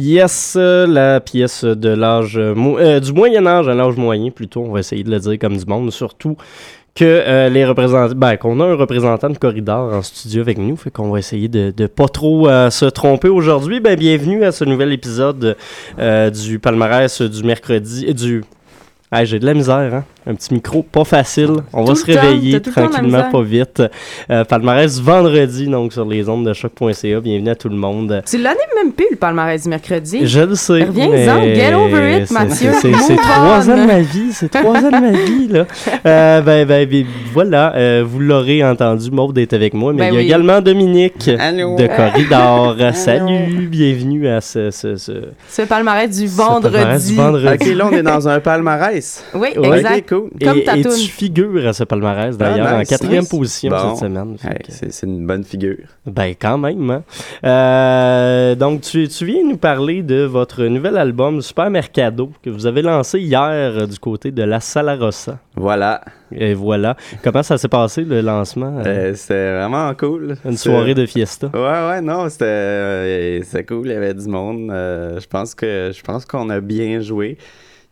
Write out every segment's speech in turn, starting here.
Yes, la pièce de l'âge euh, du Moyen Âge à l'âge moyen plutôt, on va essayer de le dire comme du monde, surtout que euh, les représentants, ben, qu'on a un représentant de corridor en studio avec nous, fait qu'on va essayer de, de pas trop euh, se tromper aujourd'hui. Ben, bienvenue à ce nouvel épisode euh, du palmarès du mercredi, du. Ah, j'ai de la misère, hein? Un petit micro pas facile. On va se réveiller temps tranquillement, pas vite. Euh, palmarès du vendredi, donc sur les ondes de choc.ca. Bienvenue à tout le monde. Tu l'as même plus, le palmarès du mercredi. Je le sais. Reviens-en, mais get over it, c'est- Mathieu. C'est trois ans de ma vie, c'est trois ans de ma vie, là. Euh, ben, ben, ben, voilà, euh, vous l'aurez entendu, Maud est avec moi, mais Ben il y a oui. également Dominique Allô? de Corridor. Salut, bienvenue à ce... ce, ce, Ce palmarès du ce palmarès vendredi. du vendredi. Ok, là, on est dans un palmarès. Oui, exact. Cool. Comme et, ta et toune. tu figures à ce palmarès, d'ailleurs, Ah, en quatrième nice. position Bon. cette semaine. Que- c'est une bonne figure. Ben, quand même. Hein? Euh, donc, tu, tu viens nous parler de votre nouvel album Super Mercado que vous avez lancé hier euh, du côté de la Sala Rossa. Voilà. Et voilà. Comment ça s'est passé le lancement? euh, Euh, c'était vraiment cool. une soirée de fiesta. Ouais, ouais, non, c'était euh, cool. Il y avait du monde. Euh, je pense que je pense qu'on a bien joué.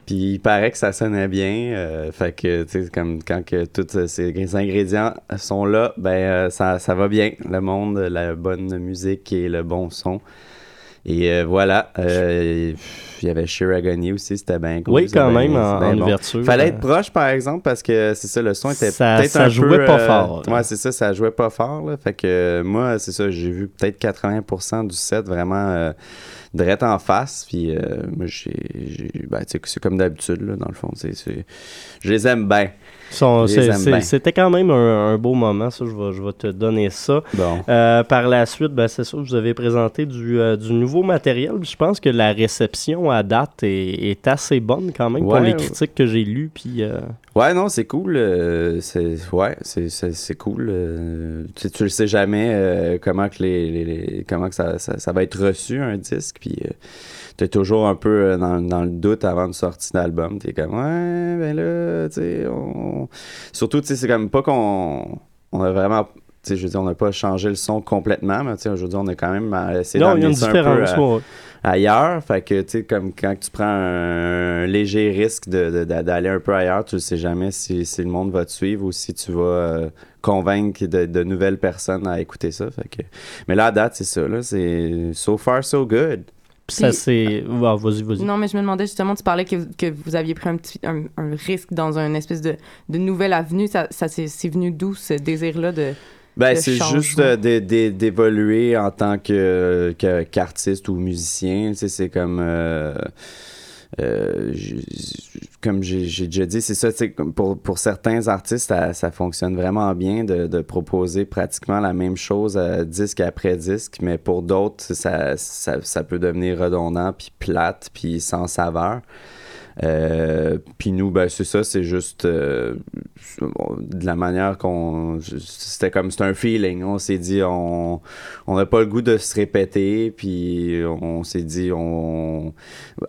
Puis il paraît que ça sonnait bien. euh, fait que, tu sais, comme quand que tous ces ingrédients sont là, ben euh, ça, ça va bien. Le monde, la bonne musique et le bon son. Et euh, voilà. Il y avait Shiragoni aussi, c'était bien cool. oui, quand même, en, en bon. ouverture. Fallait euh, être proche, par exemple, parce que c'est ça, le son était Ça- peut-être ça un jouait peu, pas euh, fort, là. Ouais, c'est ça, ça jouait pas fort. Là. Fait que euh, moi, c'est ça, j'ai vu peut-être 80% du set vraiment euh, direct en face. Puis euh, Ben, c'est comme d'habitude, là, dans le fond. Je les aime bien. je les aime. C'était quand même un, un beau moment, ça, je vais, je vais te donner ça. Bon. Euh, par la suite, ben, c'est sûr, vous avez présenté du, euh, du nouveau matériel. Je pense que la réception à date est, est assez bonne quand même pour les critiques que j'ai lues. Puis, euh, Ouais, non, c'est cool. euh, c'est ouais, c'est c'est- c'est cool. euh, tu, tu le sais jamais comment que les, les- les- comment que ça, ça, ça va être reçu un disque. Puis t'es toujours un peu dans, dans le doute avant de sortie d'album. T'es comme ouais, ben là, tu sais, on... surtout tu sais, c'est comme pas qu'on on a vraiment je veux dire, on n'a pas changé le son complètement, mais tu sais, je veux dire, on a quand même euh, essayé non, il y a une d'amener ça un peu différence. à- ouais. ailleurs. Fait que, tu sais, comme quand tu prends un, un léger risque de- de- de- d'aller un peu ailleurs, tu ne sais jamais si, si le monde va te suivre ou si tu vas euh, convaincre de, de nouvelles personnes à écouter ça. Fait que... Mais là, à date, c'est ça. Là, c'est so far, so good. Puis ça, c'est. Ah, vas-y, vas-y. Non, mais je me demandais justement, tu parlais que, que vous aviez pris un, petit, un, un risque dans une espèce de, de nouvelle avenue. Ça, ça c'est c'est venu d'où ce désir-là de. Ben, c'est juste euh, d'é- d'é- d'évoluer en tant que qu'artiste ou musicien. Tu sais, c'est comme. euh, euh, comme j'ai déjà dit, c'est ça, pour, pour certains artistes, ça, ça fonctionne vraiment bien de, de proposer pratiquement la même chose disque après disque, mais pour d'autres, ça, ça, ça peut devenir redondant, puis plate, puis sans saveur. Euh, puis nous, ben, c'est ça, c'est juste euh, de la manière qu'on. C'était comme. C'était un feeling. On s'est dit, on on n'a pas le goût de se répéter, puis on s'est dit, on.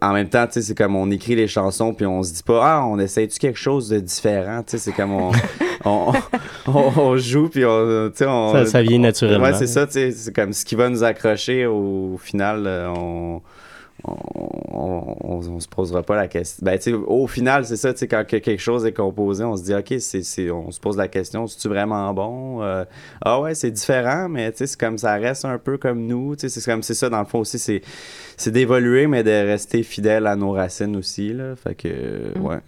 En même temps, tu sais, c'est comme on écrit les chansons, puis on se dit pas, ah, on essaye-tu quelque chose de différent, tu sais, c'est comme on. on, on, on joue, puis on. Ça- ça vient naturellement. Ouais, c'est ça, c'est comme ce qui va nous accrocher au final, euh, on on, on, on- on se posera pas la question. Ben, au final, c'est ça, tu sais, quand que quelque chose est composé, on se dit, OK, c'est, c'est, on se pose la question, c'est-tu vraiment bon? Euh, ah ouais, c'est différent, mais c'est comme ça reste un peu comme nous. C'est comme, c'est ça, dans le fond aussi, c'est, c'est d'évoluer, mais de rester fidèle à nos racines aussi, là. Fait que, Mm. ouais.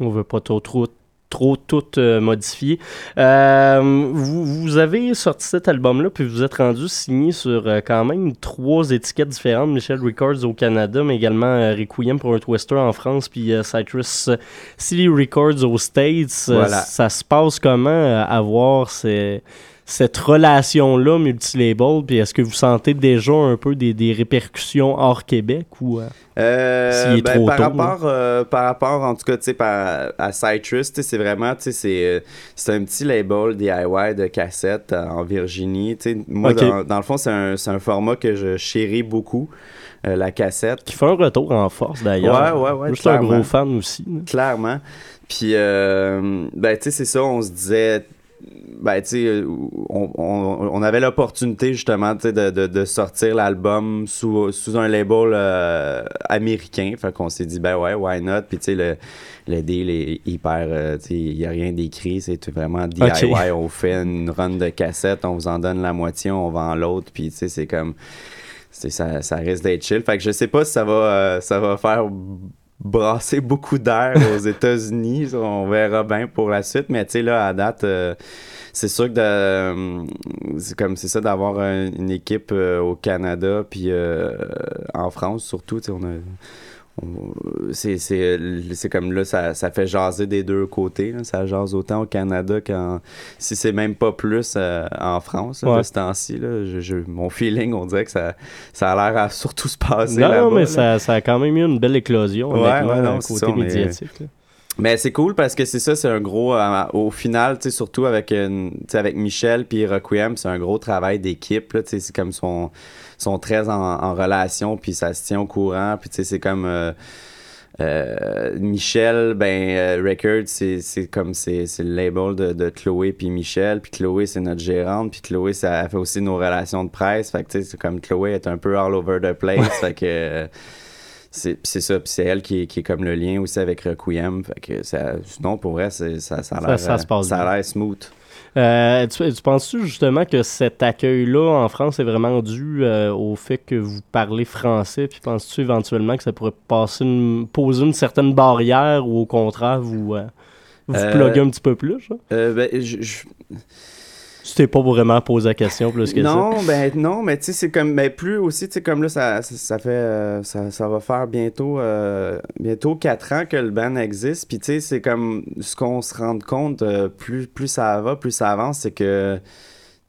On veut pas trop, trop, trop tout euh, modifier. Euh, vous, vous avez sorti cet album-là, puis vous êtes rendu signé sur euh, quand même trois étiquettes différentes. Michel Records au Canada, mais également euh, Requiem pour un Twister en France, puis Citrus City Records aux States. Voilà. ça se passe comment euh, avoir ces- cette relation-là multilabel, puis est-ce que vous sentez déjà un peu des, des répercussions hors Québec ou... euh, Euh, est ben, trop par tôt, rapport euh, par rapport en tout cas tu à Citrus c'est vraiment tu c'est un petit label DIY de cassettes euh, en Virginie moi dans, dans le fond c'est un, un format que je chéris beaucoup euh, la cassette qui fait un retour en force d'ailleurs. Ouais, ouais, ouais, Je suis un gros fan aussi. là. clairement puis euh, ben tu sais c'est ça on se disait ben, tu sais, on, on, on avait l'opportunité justement tu sais, de, de, de sortir l'album sous, sous un label euh, américain. Fait qu'on s'est dit, ben ouais, why not? Puis tu sais, le, le deal est hyper. euh, tu sais, il n'y a rien d'écrit, c'est vraiment DIY. On fait une run de cassette, on vous en donne la moitié, on vend l'autre. Puis tu sais, c'est comme. Ça, ça risque d'être chill. Fait que je sais pas si ça va, euh, ça va faire brasser beaucoup d'air aux États-Unis. On verra bien pour la suite. Mais tu sais, là, à date, euh, c'est sûr que de- euh, c'est comme c'est ça d'avoir un- une équipe euh, au Canada puis euh, en France surtout. tu sais, On a, c'est, c'est, c'est comme là, ça, ça fait jaser des deux côtés. là. Ça jase autant au Canada qu'en. Si c'est même pas plus euh, en France, là, Ouais. de ce temps-ci. Là, je, je- mon feeling, on dirait que ça, ça a l'air à surtout se passer. Non, là-bas, mais là. ça, ça a quand même eu une belle éclosion, Ouais, ouais, non, côté est- médiatique. Mais c'est cool parce que c'est ça, c'est un gros. euh, au final, tu sais, surtout avec, une- tu sais, avec Michel puis Requiem, c'est un gros travail d'équipe. là, tu sais, C'est comme son sont très en, en relation, puis ça se tient au courant. Puis tu sais, c'est comme. euh, euh, Michel, ben, euh, Records, c'est c'est comme c'est c'est le label de, de Chloé puis Michel. Puis Chloé, c'est notre gérante. Puis Chloé, ça fait aussi nos relations de presse. Fait que tu sais, c'est comme Chloé est un peu all over the place. fait que. C'est c'est ça, puis c'est elle qui est, qui est comme le lien aussi avec Requiem. Fait que ça, sinon, pour vrai, ça, ça a l'air ça ça smooth. Euh, tu, tu penses-tu justement que cet accueil-là en France est vraiment dû euh, au fait que vous parlez français? Puis penses-tu éventuellement que ça pourrait passer une- poser une certaine barrière ou au contraire vous, euh, vous Euh, pluguez un petit peu plus? Euh, ben, je- je- Tu t'es pas vraiment posé la question plus que non, ben non, mais tu sais, c'est comme, ben plus aussi, tu sais, comme là, ça, ça, fait, euh, ça, ça va faire bientôt, euh, bientôt quatre ans que le band existe, puis tu sais, c'est comme, ce qu'on se rend compte, euh, plus, plus ça va, plus ça avance, c'est que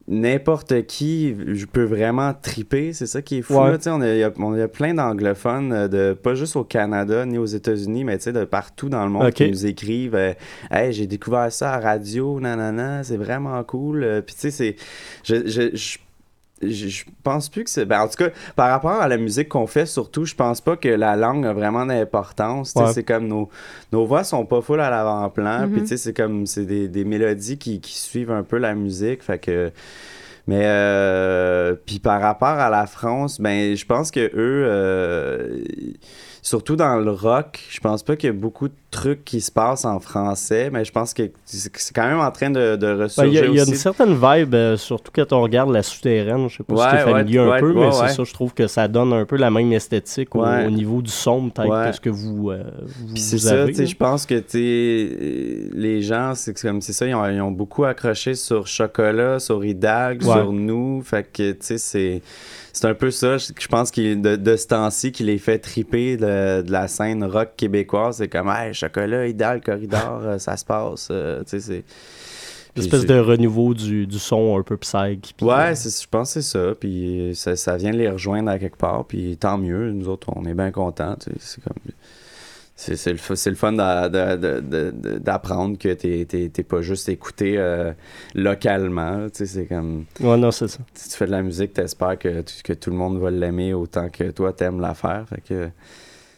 n'importe qui je peux vraiment triper, c'est ça qui est fou, Ouais. là, tu sais, on a- il y, a, on a plein d'anglophones, euh, de, pas juste au Canada, ni aux États-Unis, mais tu sais, de partout dans le monde qui nous écrivent, euh, Hey, j'ai découvert ça à radio, nanana, c'est vraiment cool. Euh, Puis tu sais, c'est. Je, je, je, je- je pense plus que c'est. Ben, en tout cas, par rapport à la musique qu'on fait, surtout, je pense pas que la langue a vraiment d'importance. Tu sais, Ouais. C'est comme nos, nos voix sont pas full à l'avant-plan. Puis Mhm. tu sais, c'est comme. C'est des, des mélodies qui, qui suivent un peu la musique. Fait que. Mais euh, puis par rapport à la France, ben je pense que eux, euh, surtout dans le rock, je pense pas qu'il y a beaucoup de trucs qui se passent en français, mais je pense que c'est quand même en train de, de Ben, ressurgir Il y, a- il y a aussi. une certaine vibe, euh, surtout quand on regarde la souterraine. Je sais pas si tu es familier ouais, un ouais, peu, mais c'est ça, je trouve que ça donne un peu la même esthétique au- niveau du son, peut-être, que ce que vous, euh, vous, c'est ça, je pense que les gens, c'est comme c'est ça, ils ont, ils ont beaucoup accroché sur Chocolat, sur Hidalgo, sur nous. Fait que, tu sais, c'est. C'est un peu ça, je je pense qu'il de, de ce temps-ci qui les fait triper de, de la scène rock québécoise. C'est comme, hey, Chocolat, Hidalgo, Corridor, euh, ça se passe. euh, tu sais, c'est. Une espèce de renouveau du, du son un peu psych. euh, Ouais, c'est- je pense que c'est ça. Puis ça, ça vient les rejoindre à quelque part. Puis tant mieux. Nous autres, on est bien contents. tu sais, C'est comme. C'est le, le fun d'apprendre que t'es pas juste écouté euh, localement. C'est comme. Ouais, non, c'est ça. Si tu fais de la musique, t'espères que, que tout le monde va l'aimer autant que toi t'aimes la faire. Fait que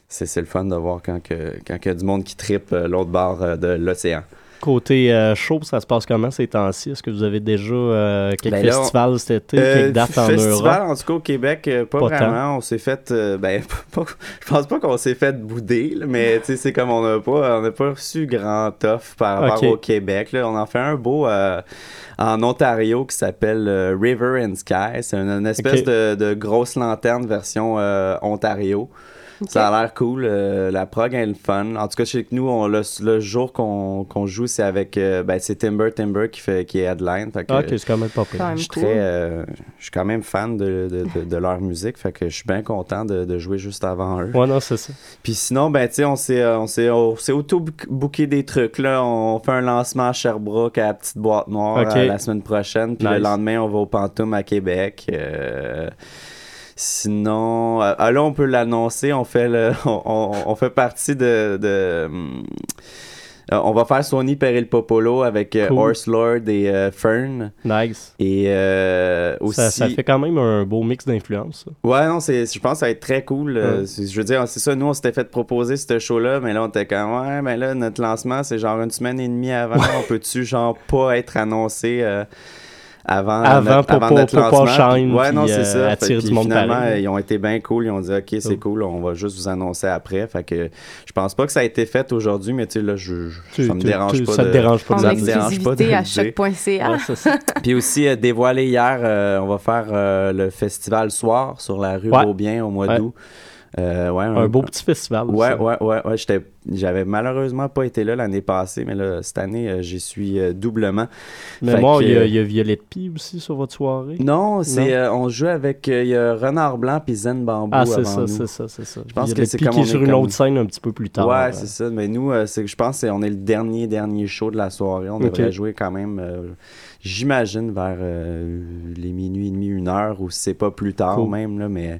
c'est le fun de voir quand il y a du monde qui tripe euh, l'autre bord euh, de l'océan. Côté euh, show, ça se passe comment ces temps-ci? Est-ce que vous avez déjà euh, quelques Ben là, festivals cet été, Euh, quelques dates en festival, Europe? en tout cas au Québec, euh, pas, Pas vraiment. On s'est fait, euh, ben, pas- je pense pas qu'on s'est fait bouder, là, mais tu sais, c'est comme on n'a pas, on pas reçu grand offre par rapport au Québec. Là. On en fait un beau euh, en Ontario qui s'appelle River and Sky. C'est une, une espèce de, de grosse lanterne version euh, Ça a l'air cool. euh, la prog est le fun. En tout cas, chez nous, on, le, le jour qu'on qu'on joue, c'est avec euh, ben, c'est Timber Timber qui fait qui est headline. Fait que, ok, c'est quand même pas pire. Quand même je suis cool. très, euh, je suis quand même fan de, de, de- de leur musique, fait que je suis bien content de, de jouer juste avant eux. Ouais, non, c'est ça. Puis sinon, ben tu sais, on s'est, on s'est, on s'est auto-booké des trucs là. On fait un lancement à Sherbrooke à la petite boîte noire la semaine prochaine, puis le lendemain on va au Pantoum à Québec. Sinon, euh, ah, là on peut l'annoncer, on fait le, on, on- on fait partie de, de, hum, Euh, on va faire Sony Peril Popolo avec euh, Cool. Horse Lord et euh, Fern. Nice. Et aussi. Ça, ça fait quand même un beau mix d'influences. Ouais, non, c'est, je pense que ça va être très cool. Je veux dire, c'est ça, nous, on s'était fait proposer ce show-là, mais là, on était comme, ouais, mais là, notre lancement, c'est genre une semaine et demie avant. On peut-tu, genre, pas être annoncé avant, Avant, notre, pour avant notre pour pas lancement? Puis- shine, ouais, non, c'est euh, ça. Fait- attirer puis du monde finalement, pareil. ils ont été bien cool. Ils ont dit, OK, c'est Oh. cool, on va juste vous annoncer après. Fait que je pense pas que ça a été fait aujourd'hui, mais tu sais, là, je, je- Tu- ça me tu- dérange tu- pas. ça te de- dérange pas ça me dérange pas de à choc.ca. Ouais. Puis aussi, euh, dévoilé hier, euh, on va faire euh, le festival soir sur la rue Ouais. Beaubien au mois Ouais. d'août. Euh, ouais, Un beau petit festival. Ouais, ouais, ouais, ouais. J'étais, j'avais malheureusement pas été là l'année passée, mais là, cette année, euh, j'y suis euh, doublement. Mais moi, il y, a- il y a Violette Pie aussi sur votre soirée. Non, c'est, euh, on joue avec, euh, il y a Renard Blanc puis Zen Bambou Ah, c'est ça, c'est ça, c'est ça. Je pense que c'est Pie comme qui est sur une comme- autre scène un petit peu plus tard. Ouais, euh. c'est ça. Mais nous, euh, c'est je pense qu'on est le dernier, dernier show de la soirée. On devrait jouer quand même, euh, j'imagine, vers euh, les minuit et demi, une heure, ou c'est pas plus tard Cool. même, là, mais...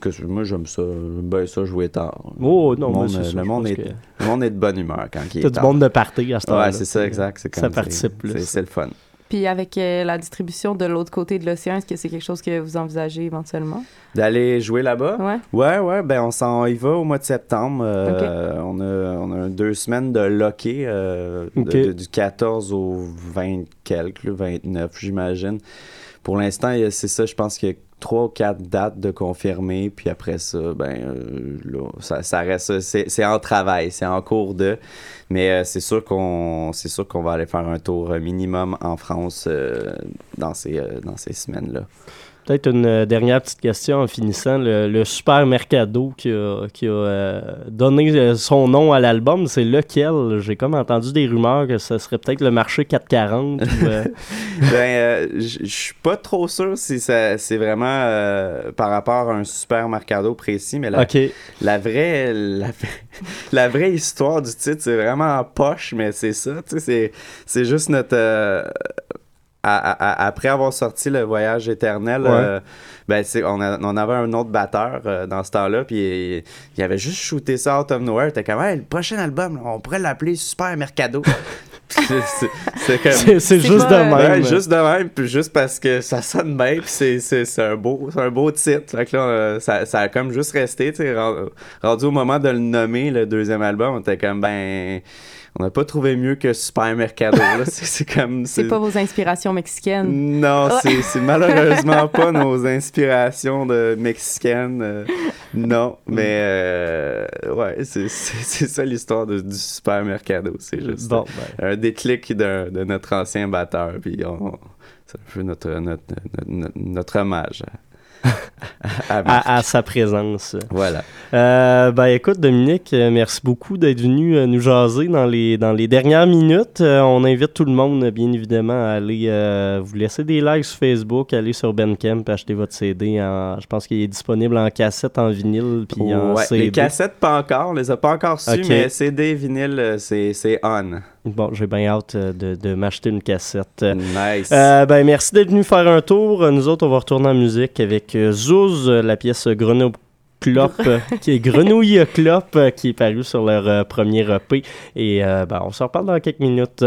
Parce que moi, j'aime ça. J'aime bien ça jouer tard. Oh, non, le mais monde, c'est euh, ça, le je monde est, que- le monde est de bonne humeur quand il est T'as du monde de party à ce temps-là. Ouais, c'est ça, exact. C'est Ça comme- participe c'est- plus. c'est- le fun. Puis avec euh, la distribution de l'autre côté de l'océan, est-ce que c'est quelque chose que vous envisagez éventuellement? D'aller jouer là-bas? Ouais. Ouais, ouais, ben on s'en y va au mois de septembre. Euh, on, a, on a deux semaines de loquet euh, du 14 au 20 quelques, le 29, j'imagine. Pour l'instant, c'est ça, je pense qu'il y a trois ou quatre dates de confirmer, puis après ça, ben euh, là, ça, ça reste, c'est en travail, c'est en cours de, mais euh, c'est sûr qu'on c'est sûr qu'on va aller faire un tour minimum en France euh, dans ces, dans ces semaines-là. Peut-être une euh, dernière petite question en finissant. Le, le Super Mercado qui a, qui a euh, donné euh, son nom à l'album, c'est lequel? J'ai comme entendu des rumeurs que ce serait peut-être le marché 440. ou, euh, Ben, euh, je suis pas trop sûr si c'est vraiment par rapport à un super mercado précis, mais la, vraie la, la vraie histoire du titre, c'est vraiment en poche, mais c'est ça, c'est juste notre... à- à- à- après avoir sorti le voyage éternel, Ouais. euh, ben c'est, on, a- on avait un autre batteur euh, dans ce temps-là, puis il, il avait juste shooté ça out of nowhere. T'es comme, Hey, le prochain album, là, on pourrait l'appeler Super Mercado. C'est, comme, juste de pas, même. Ouais, juste de même, puis juste parce que ça sonne bien, puis c'est, un beau c'est un beau titre. Fait que là, euh, ça, ça a comme juste resté, rendu au moment de le nommer, le deuxième album, on était comme, ben, on n'a pas trouvé mieux que Super Mercado. C'est, comme... C'est pas vos inspirations mexicaines. Non, c'est, c'est malheureusement pas nos inspirations de mexicaines. euh, non, mais euh, ouais, c'est, ça l'histoire de- du Super Mercado. C'est juste Bon, ben, un déclic d'un- de notre ancien batteur. Puis on, c'est un peu notre, notre, notre, notre hommage à, sa présence. Voilà. Euh, ben écoute Dominique, merci beaucoup d'être venu euh, nous jaser dans les, dans les dernières minutes. Euh, on invite tout le monde bien évidemment à aller euh, vous laisser des likes sur Facebook, aller sur Bandcamp, acheter votre CD. En, je pense qu'il est disponible en cassette, en vinyle, puis en Ouais, CD. les cassettes, pas encore. On les a pas encore su, mais CD, vinyle, c'est on. Bon, j'ai bien hâte euh, de, de m'acheter une cassette. Nice. Euh, ben merci d'être venu faire un tour. Euh, Nous autres, on va retourner en musique avec euh, Zouz, euh, la pièce Grenouille Clop, euh, qui est Grenouille Clop, euh, qui est paru sur leur euh, premier EP. Et euh, ben, on se reparle dans quelques minutes.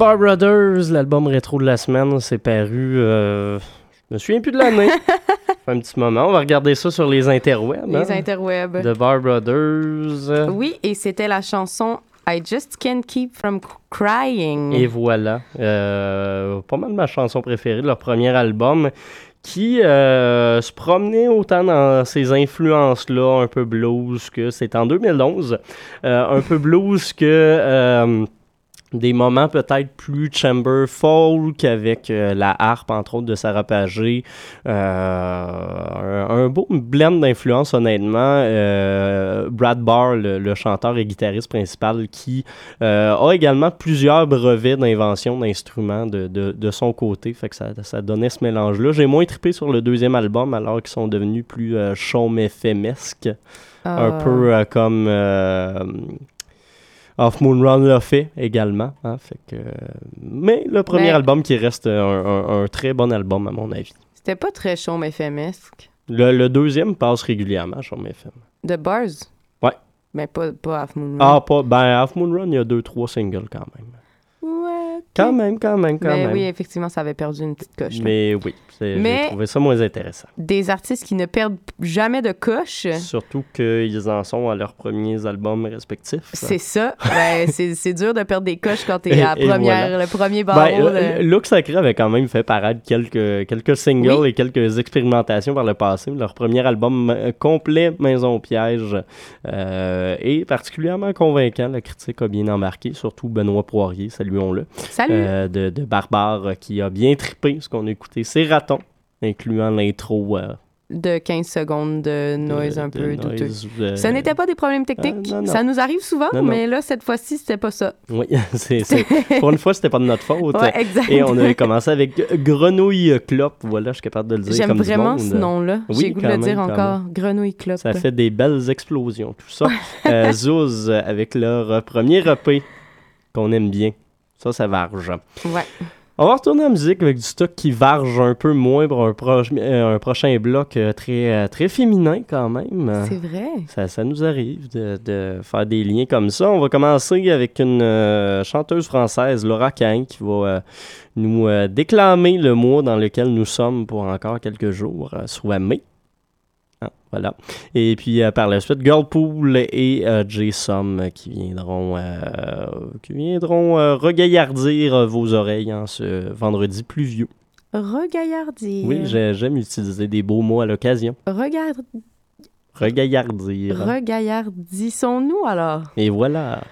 Bar Brothers, l'album rétro de la semaine, c'est paru. euh, je me souviens plus de l'année. Un petit moment. On va regarder ça sur les interwebs. Les hein. interwebs. The Bar Brothers. Oui, et c'était la chanson I Just Can't Keep From Crying. Et voilà. Euh, pas mal ma chanson préférée de leur premier album qui euh, se promenait autant dans ces influences-là, un peu blues, que c'est en 2011, euh, un peu blues que des moments peut-être plus chamber folk avec euh, la harpe, entre autres, de Sarah Pagé. Euh, un, un beau blend d'influences, honnêtement. Euh, Brad Barr, le, le chanteur et guitariste principal, qui a également plusieurs brevets d'invention d'instruments de, de, de son côté. Fait que ça, ça donnait ce mélange-là. J'ai moins trippé sur le deuxième album, alors qu'ils sont devenus plus chaume FM-esque. Un Ah. peu comme... Off Moon Run l'a fait également. hein, fait que, mais le premier Mais- album qui reste un, un- un très bon album à mon avis. C'était pas très chaud, mais FMesque. Le, le deuxième passe régulièrement mes FM. The Bars? Ouais. Mais pas, pas Half Moon Run. Ah, pas, ben, Half Moon Run, il y a deux, trois singles quand même. Ouais. Quand même, quand même, quand mais même. oui, effectivement, ça avait perdu une petite coche. là. Mais oui, j'ai trouvé ça moins intéressant. Des artistes qui ne perdent jamais de coche. Surtout qu'ils en sont à leurs premiers albums respectifs. C'est ça. Ben, c'est dur de perdre des coches quand t'es à la première, voilà. le premier Ben, barreau. de- Look Sacré avait quand même fait paraître quelques, quelques singles Oui. et quelques expérimentations par le passé. Leur premier album euh, complet, Maison Piège, euh, est particulièrement convaincant. La critique a bien embarqué, surtout Benoît Poirier, saluons-le. Salut. Euh, de, de Barbare euh, qui a bien trippé ce qu'on a écouté. C'est Raton, incluant l'intro. euh, de 15 secondes de noise de- un de peu douteux. euh, Ce n'était pas des problèmes techniques. Non, non. Ça nous arrive souvent, Non, mais là, cette fois-ci, c'était pas ça. Oui, c'est, pour une fois, c'était pas de notre faute. Ouais, exact. Et on avait commencé avec Grenouille Clop. Voilà, je suis capable de le dire J'aime du vraiment monde. ce nom-là. Oui, J'ai goût de le dire encore. Grenouille Club. Ça fait des belles explosions, tout ça. euh, Zouz, avec leur premier EP qu'on aime bien. Ça, ça varge. Ouais. On va retourner en musique avec du stock qui varge un peu moins pour un, euh, un prochain bloc euh, très, euh, très féminin quand même. C'est vrai. Ça, ça nous arrive de, de faire des liens comme ça. On va commencer avec une euh, chanteuse française, Laura Cain, qui va euh, nous euh, déclamer le mois dans lequel nous sommes pour encore quelques jours, soit mai. Voilà. Et puis euh, par la suite, Girlpool et euh, J-Sum qui viendront, euh, qui viendront euh, regaillardir vos oreilles en ce vendredi pluvieux. Regaillardir. Oui, j'ai- j'aime utiliser des beaux mots à l'occasion. Regarde. Regaillardir. Regaillardissons-nous alors. Et voilà.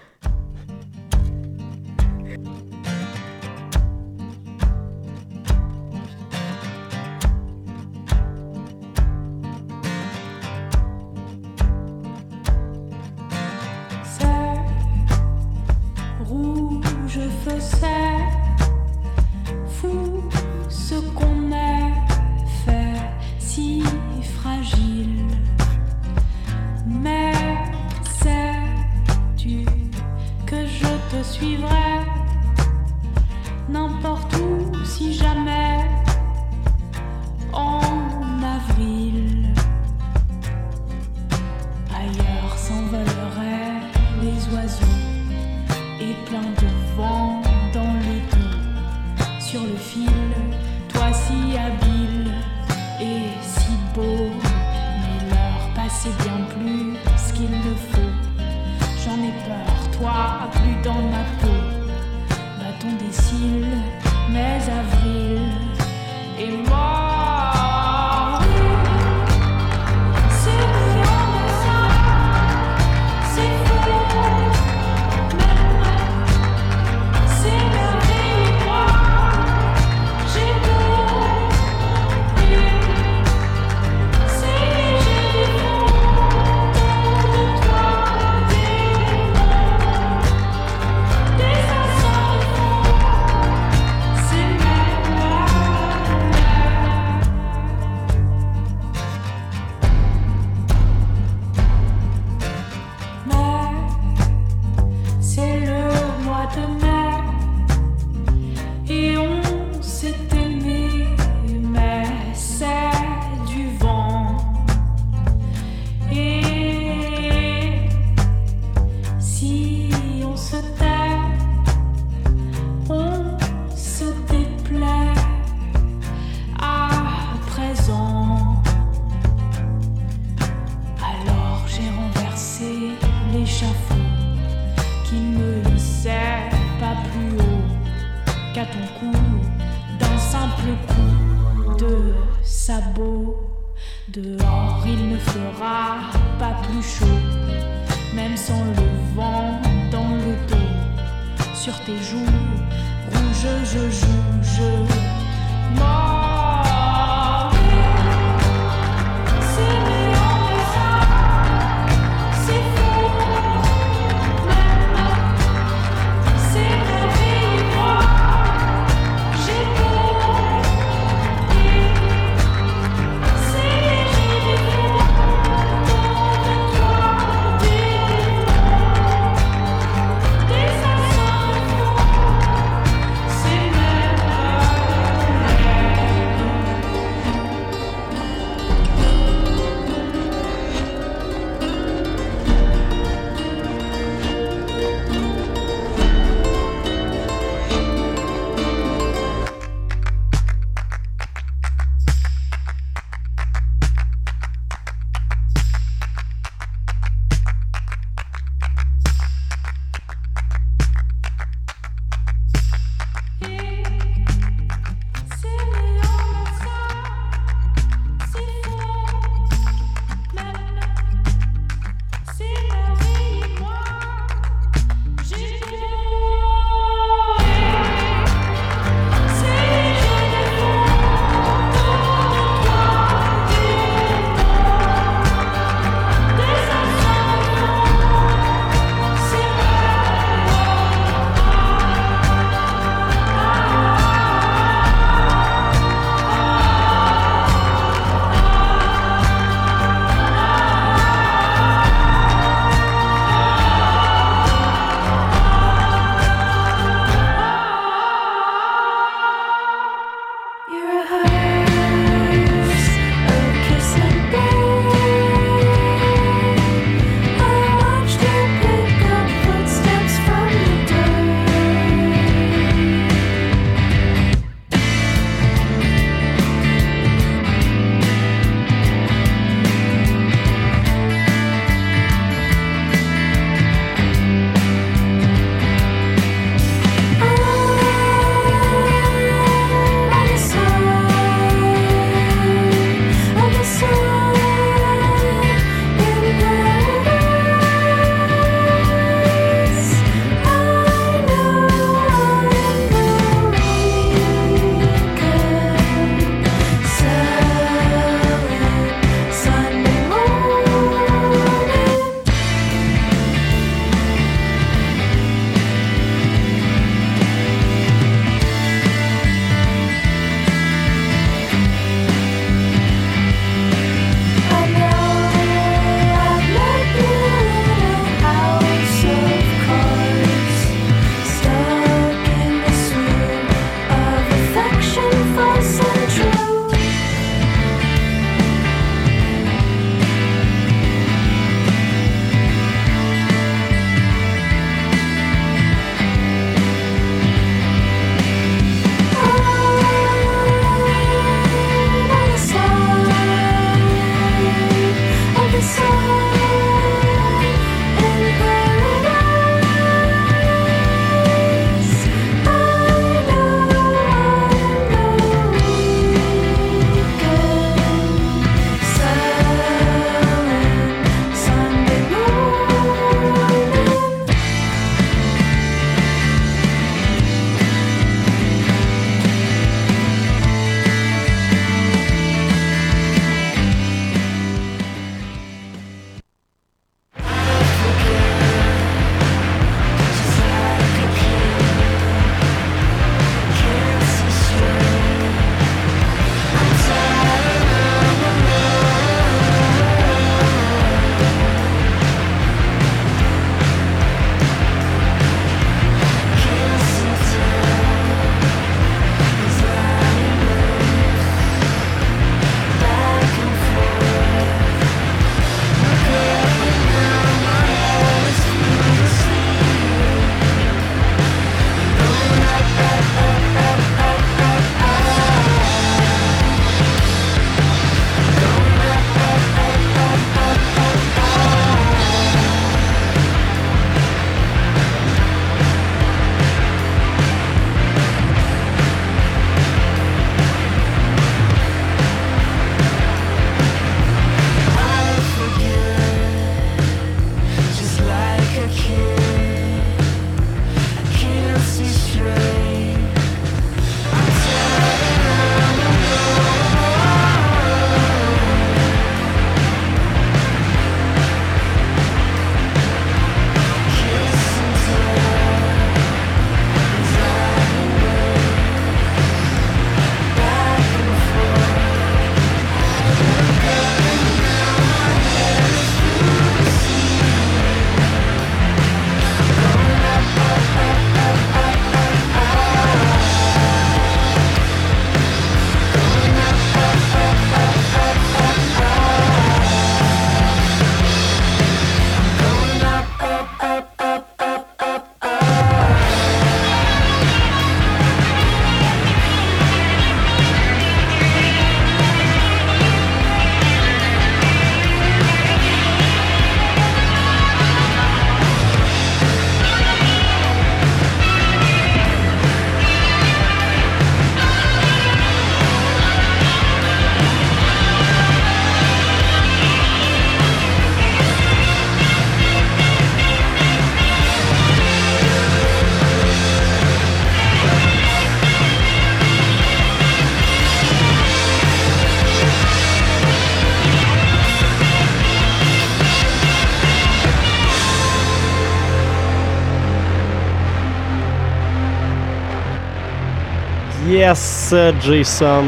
Yes, Jason.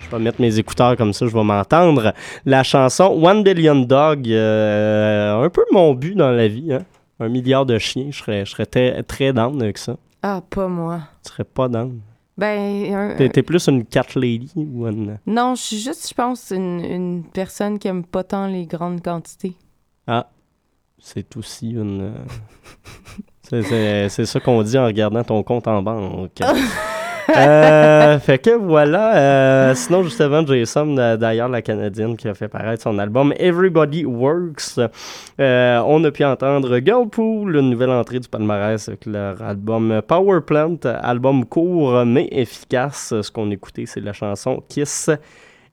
Je vais mettre mes écouteurs comme ça, je vais m'entendre. La chanson One Billion Dog, euh, un peu mon but dans la vie. Hein? Un milliard de chiens, je serais, je serais très, très down avec ça. Ah, pas moi. Tu serais pas down. Ben, un- T'es, t'es plus une cat lady ou une... non, je suis juste, je pense, une, une personne qui aime pas tant les grandes quantités. Ah, c'est aussi une... c'est, ça qu'on dit en regardant ton compte en banque. Euh, fait que voilà. euh, sinon, justement, Jason, euh, d'ailleurs, la Canadienne qui a fait paraître son album Everybody Works, euh, on a pu entendre Girlpool, une nouvelle entrée du palmarès avec leur album Power Plant, album court mais efficace. Ce qu'on écoutait, c'est la chanson Kiss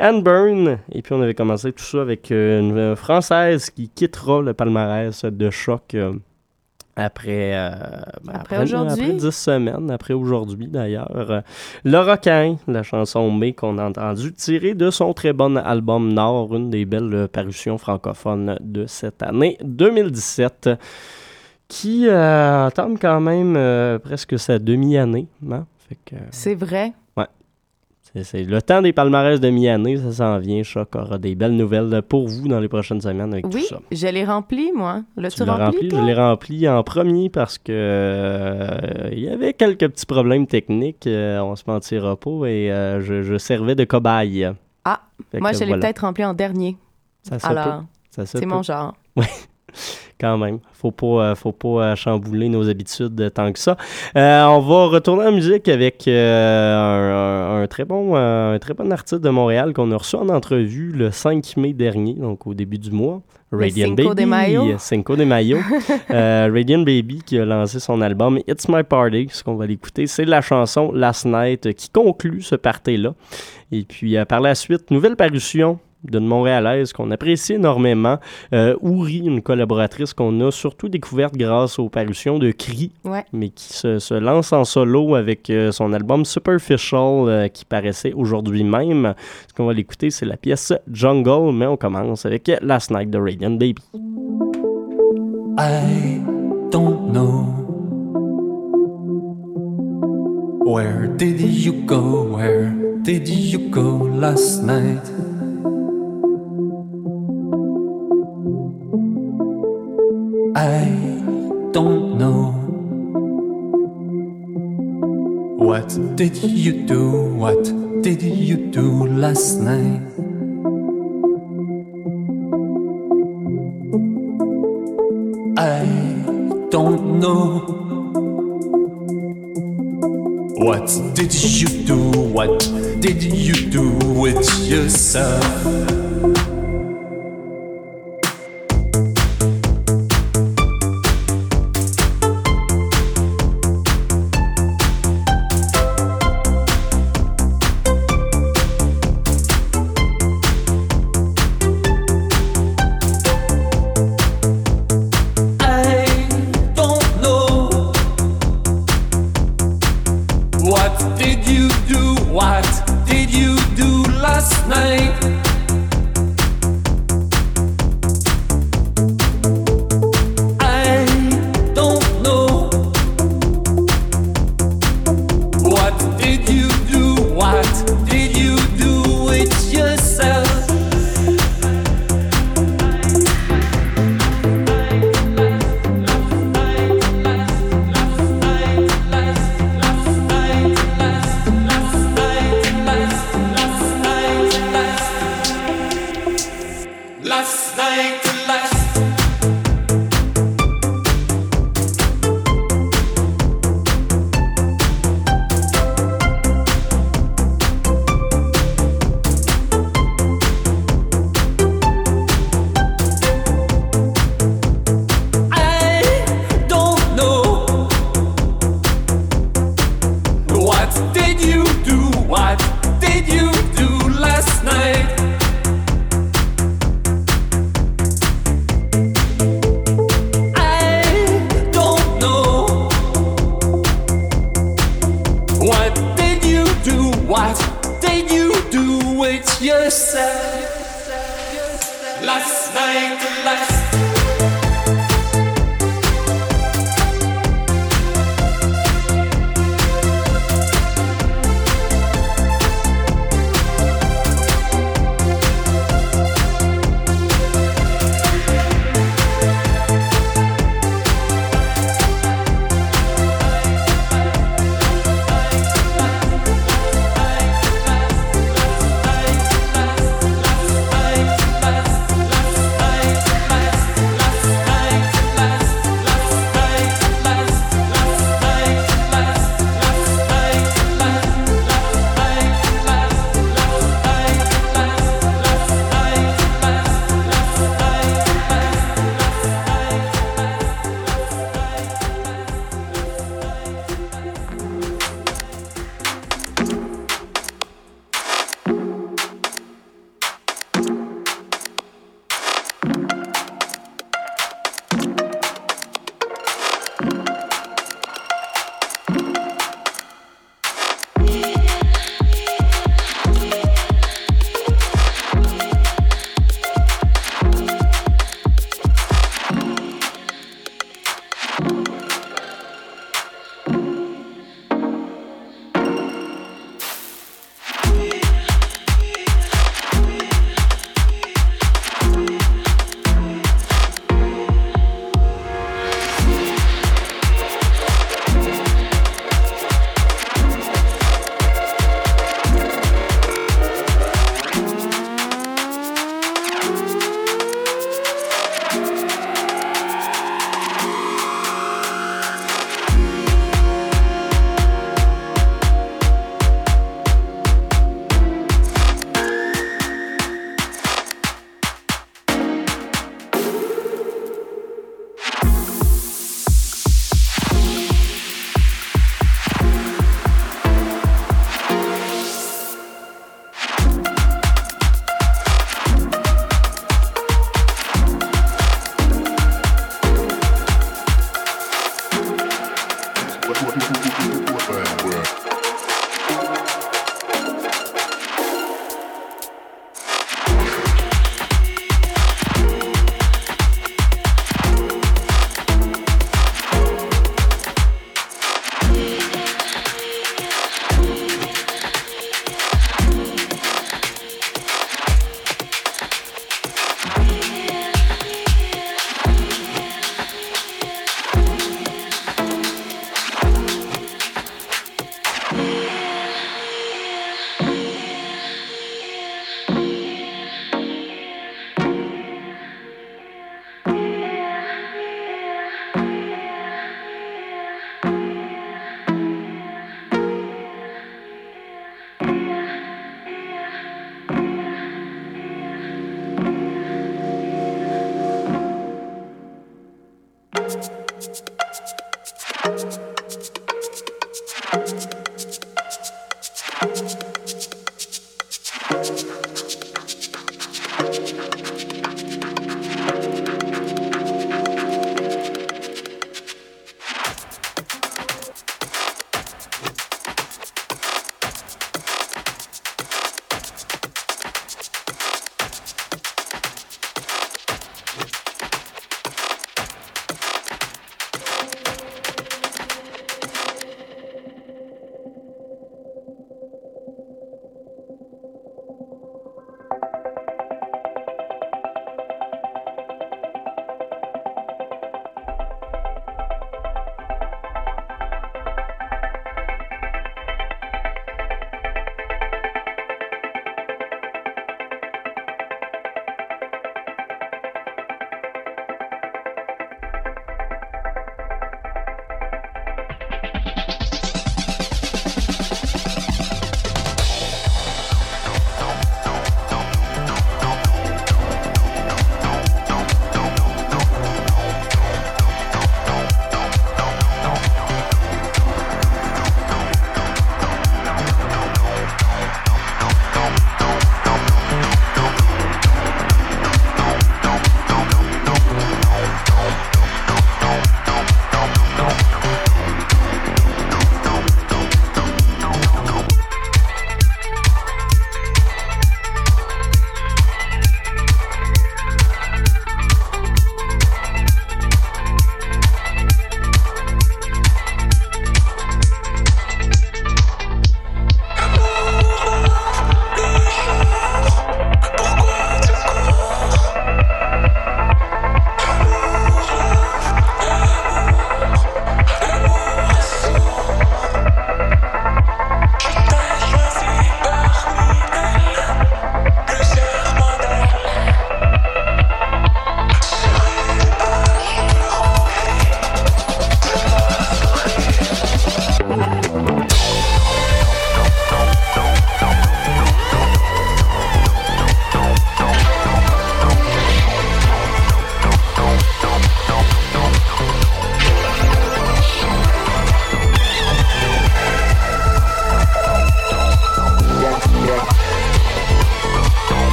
and Burn. Et puis, on avait commencé tout ça avec une Française qui quittera le palmarès de choc. Euh, après, euh, ben, Après aujourd'hui? Après 10 semaines, après aujourd'hui d'ailleurs. Euh, Laura Cain, la chanson Mais qu'on a entendu, tirée de son très bon album Nord, une des belles parutions francophones de cette année 2017, qui euh, entame quand même euh, presque sa demi-année. hein. C'est vrai. C'est- le temps des palmarès de mi-année, ça s'en vient. Choc aura des belles nouvelles pour vous dans les prochaines semaines avec Oui, tout ça. je l'ai rempli, moi. L'as-tu Tu l'as rempli, rempli, toi? je l'ai rempli en premier parce que euh, il y avait quelques petits problèmes techniques, euh, on se mentira pas, et euh, je, je servais de cobaye. Ah, Fait moi, je l'ai voilà. peut-être rempli en dernier. Ça se Alors, c'est mon genre. Quand même, faut pas, euh, faut pas euh, chambouler nos habitudes euh, tant que ça. Euh, on va retourner en musique avec euh, un, un- un très bon, un très bon artiste de Montréal qu'on a reçu en entrevue le 5 mai dernier, donc au début du mois. Radiant Cinco de Baby, Mayo. Cinco de Mayo. Euh, Radiant Baby qui a lancé son album It's My Party. Ce qu'on va l'écouter, c'est la chanson Last Night qui conclut ce party-là. Et puis euh, par la suite, nouvelle parution d'une Montréalaise qu'on apprécie énormément. Euh, Ouri, une collaboratrice qu'on a surtout découverte grâce aux parutions de Cri, Ouais. mais qui se, se lance en solo avec euh, son album Superficial euh, qui paraissait aujourd'hui même. Ce qu'on va l'écouter, c'est la pièce Jungle, mais on commence avec Last Night de Radiant Baby. I don't know. Where did you go? Where did you go last night? I don't know. What did you do? What did you do last night? I don't know. What did you do? What did you do with yourself?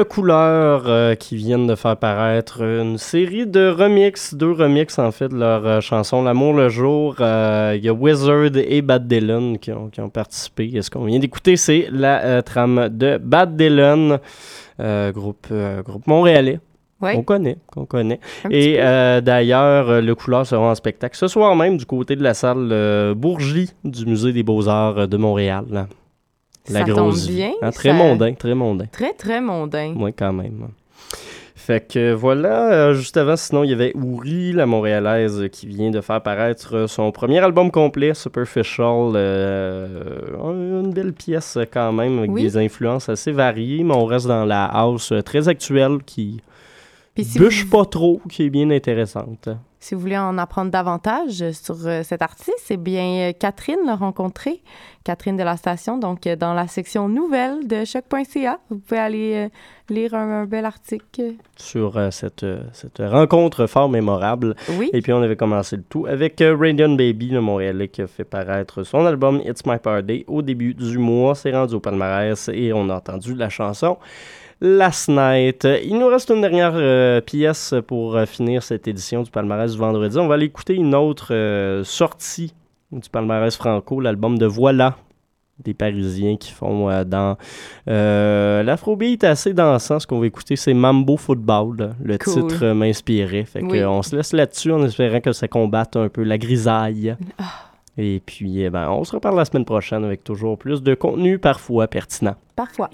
Le Couleur euh, qui viennent de faire paraître une série de remixes, deux remixes en fait de leur euh, chanson L'amour le jour. Euh, Il y a Wizard et Bad Dylan qui ont, qui ont participé. Et ce qu'on vient d'écouter, c'est la euh, trame de Bad Dylan, groupe, groupe montréalais. Ouais. On connaît, qu'on connaît. Un Et euh, d'ailleurs, euh, le couleur sera en spectacle ce soir même du côté de la salle euh, Bourgie du Musée des Beaux-Arts de Montréal. La Ça grosse tombe vie. bien, Hein, très ça- mondain, très mondain. Très, très mondain. Oui, quand même. Fait que voilà, euh, juste avant, sinon, il y avait Ouri, la Montréalaise, qui vient de faire paraître son premier album complet, Superficial. euh, une belle pièce quand même, avec Oui. des influences assez variées, mais on reste dans la house euh, très actuelle qui si bûche vous- pas trop, qui est bien intéressante. Si vous voulez en apprendre davantage euh, sur euh, cet artiste, c'est bien euh, Catherine l'a rencontré, Catherine de la station, donc dans la section nouvelles de choc.ca. Vous pouvez aller lire un, un bel article. sur euh, cette, cette rencontre fort mémorable. Oui. Et puis on avait commencé le tout avec Radiant Baby, le Montréalais, qui a fait paraître son album It's My Party au début du mois. C'est rendu au palmarès et on a entendu la chanson Last Night. Il nous reste une dernière euh, pièce pour euh, finir cette édition du palmarès du vendredi. On va aller écouter une autre euh, sortie du palmarès franco, l'album de Voilà des Parisiens qui font dans l'afrobeat assez dansant. Ce qu'on va écouter, c'est Mambo Football. Le Cool. titre m'inspirait. Fait Oui. on se laisse là-dessus en espérant que ça combatte un peu la grisaille. Ah. Et puis, eh ben, on se reparle la semaine prochaine avec toujours plus de contenu, parfois pertinent. Parfois.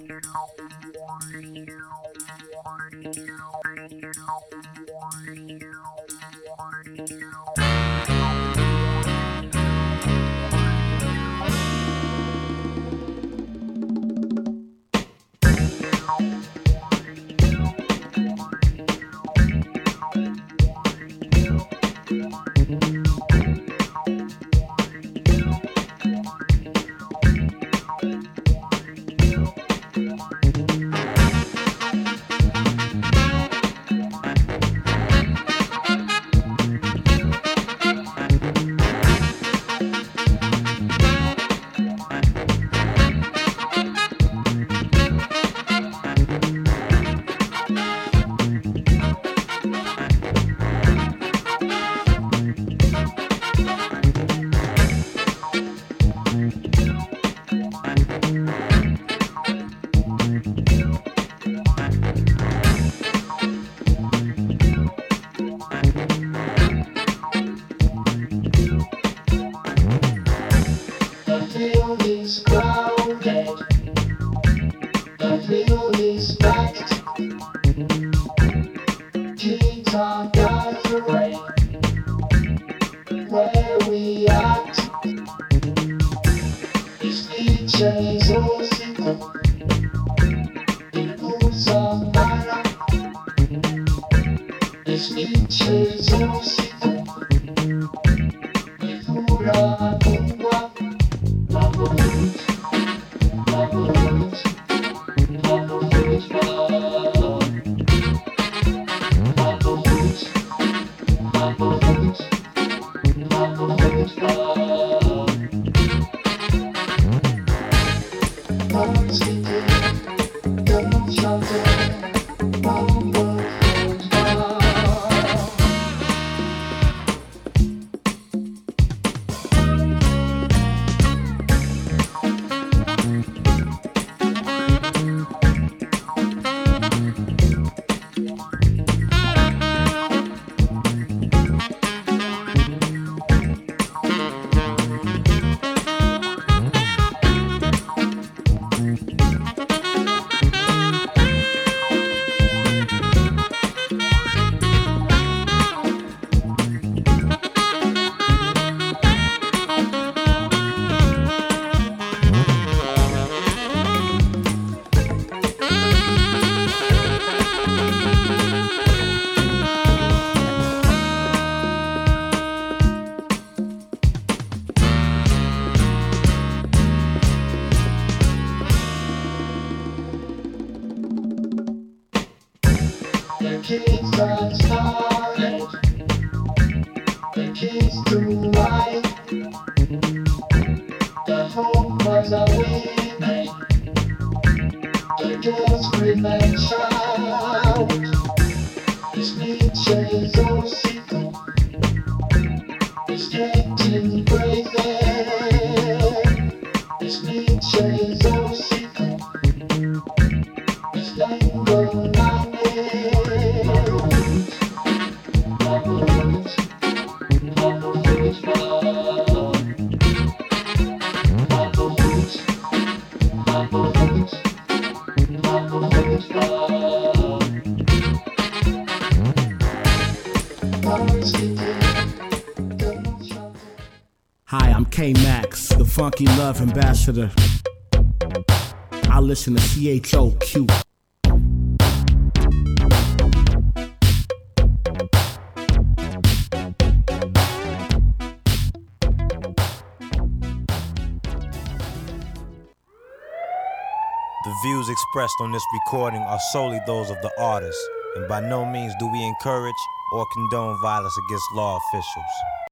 I listen to CHOQ. The views expressed on this recording are solely those of the artist, and by no means do we encourage or condone violence against law officials.